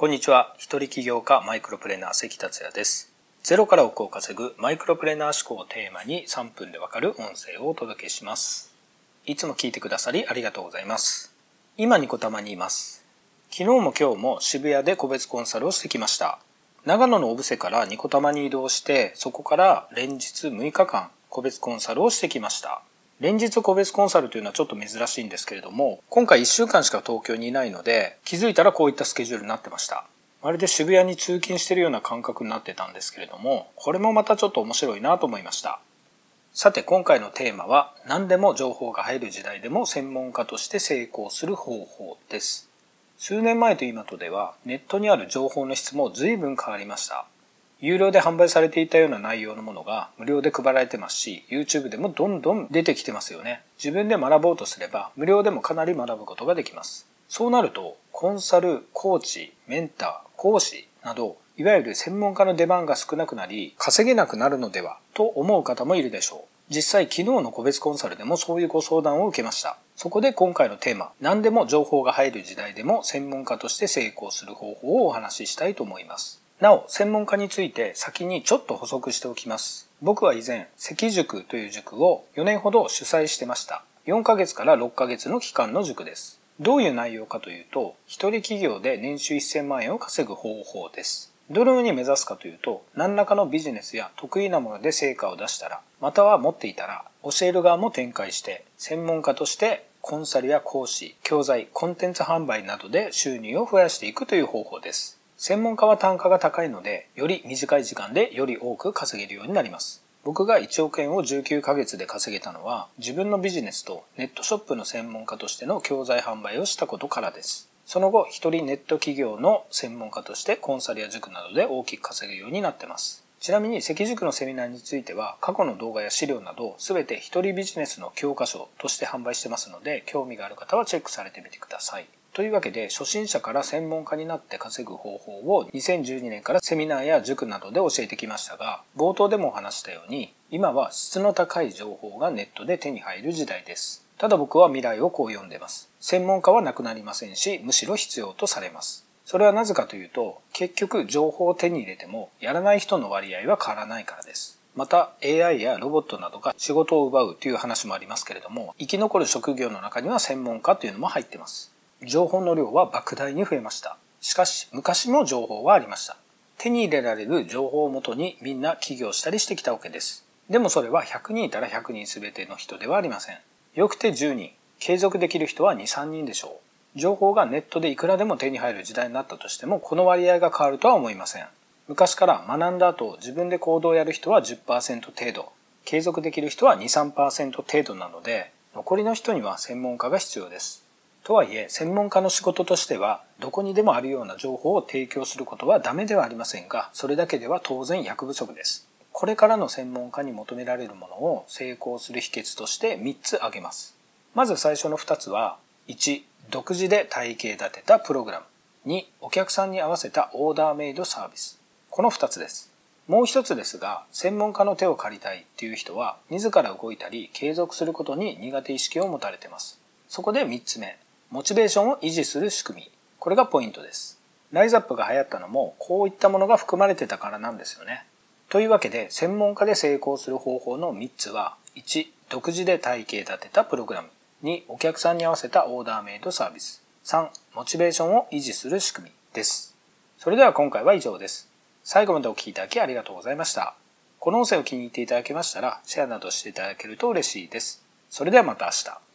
こんにちは。一人起業家マイクロプレーナー関達也です。ゼロから億を稼ぐマイクロプレーナー思考をテーマに3分でわかる音声をお届けします。いつも聞いてくださりありがとうございます。今ニコタマにいます。昨日も今日も渋谷で個別コンサルをしてきました。長野の小布施からニコタマに移動して、そこから連日6日間個別コンサルをしてきました。連日個別コンサルというのはちょっと珍しいんですけれども、今回1週間しか東京にいないので、気づいたらこういったスケジュールになってました。まるで渋谷に通勤しているような感覚になってたんですけれども、これもまたちょっと面白いなと思いました。さて今回のテーマは、何でも情報が入る時代でも専門家として成功する方法です。数年前と今とでは、ネットにある情報の質も随分変わりました。有料で販売されていたような内容のものが無料で配られてますし、YouTube でもどんどん出てきてますよね。自分で学ぼうとすれば、無料でもかなり学ぶことができます。そうなると、コンサル、コーチ、メンター、講師など、いわゆる専門家の出番が少なくなり、稼げなくなるのではと思う方もいるでしょう。実際昨日の個別コンサルでもそういうご相談を受けました。そこで今回のテーマ、何でも情報が入る時代でも専門家として成功する方法をお話ししたいと思います。なお、専門家について先にちょっと補足しておきます。僕は以前、関塾という塾を4年ほど主催してました。4ヶ月から6ヶ月の期間の塾です。どういう内容かというと、一人企業で年収1000万円を稼ぐ方法です。どのように目指すかというと、何らかのビジネスや得意なもので成果を出したら、または持っていたら、教える側も展開して、専門家としてコンサルや講師、教材、コンテンツ販売などで収入を増やしていくという方法です。専門家は単価が高いので、より短い時間でより多く稼げるようになります。僕が1億円を19ヶ月で稼げたのは、自分のビジネスとネットショップの専門家としての教材販売をしたことからです。その後、一人ネット企業の専門家としてコンサルや塾などで大きく稼げるようになってます。ちなみに、関塾のセミナーについては、過去の動画や資料など、すべて一人ビジネスの教科書として販売してますので、興味がある方はチェックされてみてください。というわけで、初心者から専門家になって稼ぐ方法を2012年からセミナーや塾などで教えてきましたが、冒頭でもお話したように、今は質の高い情報がネットで手に入る時代です。ただ僕は未来をこう読んでます。専門家はなくなりませんし、むしろ必要とされます。それはなぜかというと、結局情報を手に入れても、やらない人の割合は変わらないからです。また AI やロボットなどが仕事を奪うという話もありますけれども、生き残る職業の中には専門家というのも入ってます。情報の量は莫大に増えました。しかし、昔も情報はありました。手に入れられる情報をもとにみんな起業したりしてきたわけです。でもそれは100人いたら100人全ての人ではありません。よくて10人、継続できる人は2、3人でしょう。情報がネットでいくらでも手に入る時代になったとしても、この割合が変わるとは思いません。昔から学んだ後、自分で行動をやる人は10%程度、継続できる人は2、3%程度なので、残りの人には専門家が必要です。とはいえ、専門家の仕事としては、どこにでもあるような情報を提供することはダメではありませんが、それだけでは当然役不足です。これからの専門家に求められるものを成功する秘訣として3つ挙げます。まず最初の2つは、1、独自で体系立てたプログラム。2、お客さんに合わせたオーダーメイドサービス。この2つです。もう一つですが、専門家の手を借りたいっていう人は、自ら動いたり継続することに苦手意識を持たれてます。そこで3つ目、モチベーションを維持する仕組み。これがポイントです。ライズアップが流行ったのも、こういったものが含まれてたからなんですよね。というわけで、専門家で成功する方法の3つは、1、独自で体系立てたプログラム。2、お客さんに合わせたオーダーメイドサービス。3、モチベーションを維持する仕組みです。それでは今回は以上です。最後までお聴きいただきありがとうございました。この音声を気に入っていただけましたら、シェアなどしていただけると嬉しいです。それではまた明日。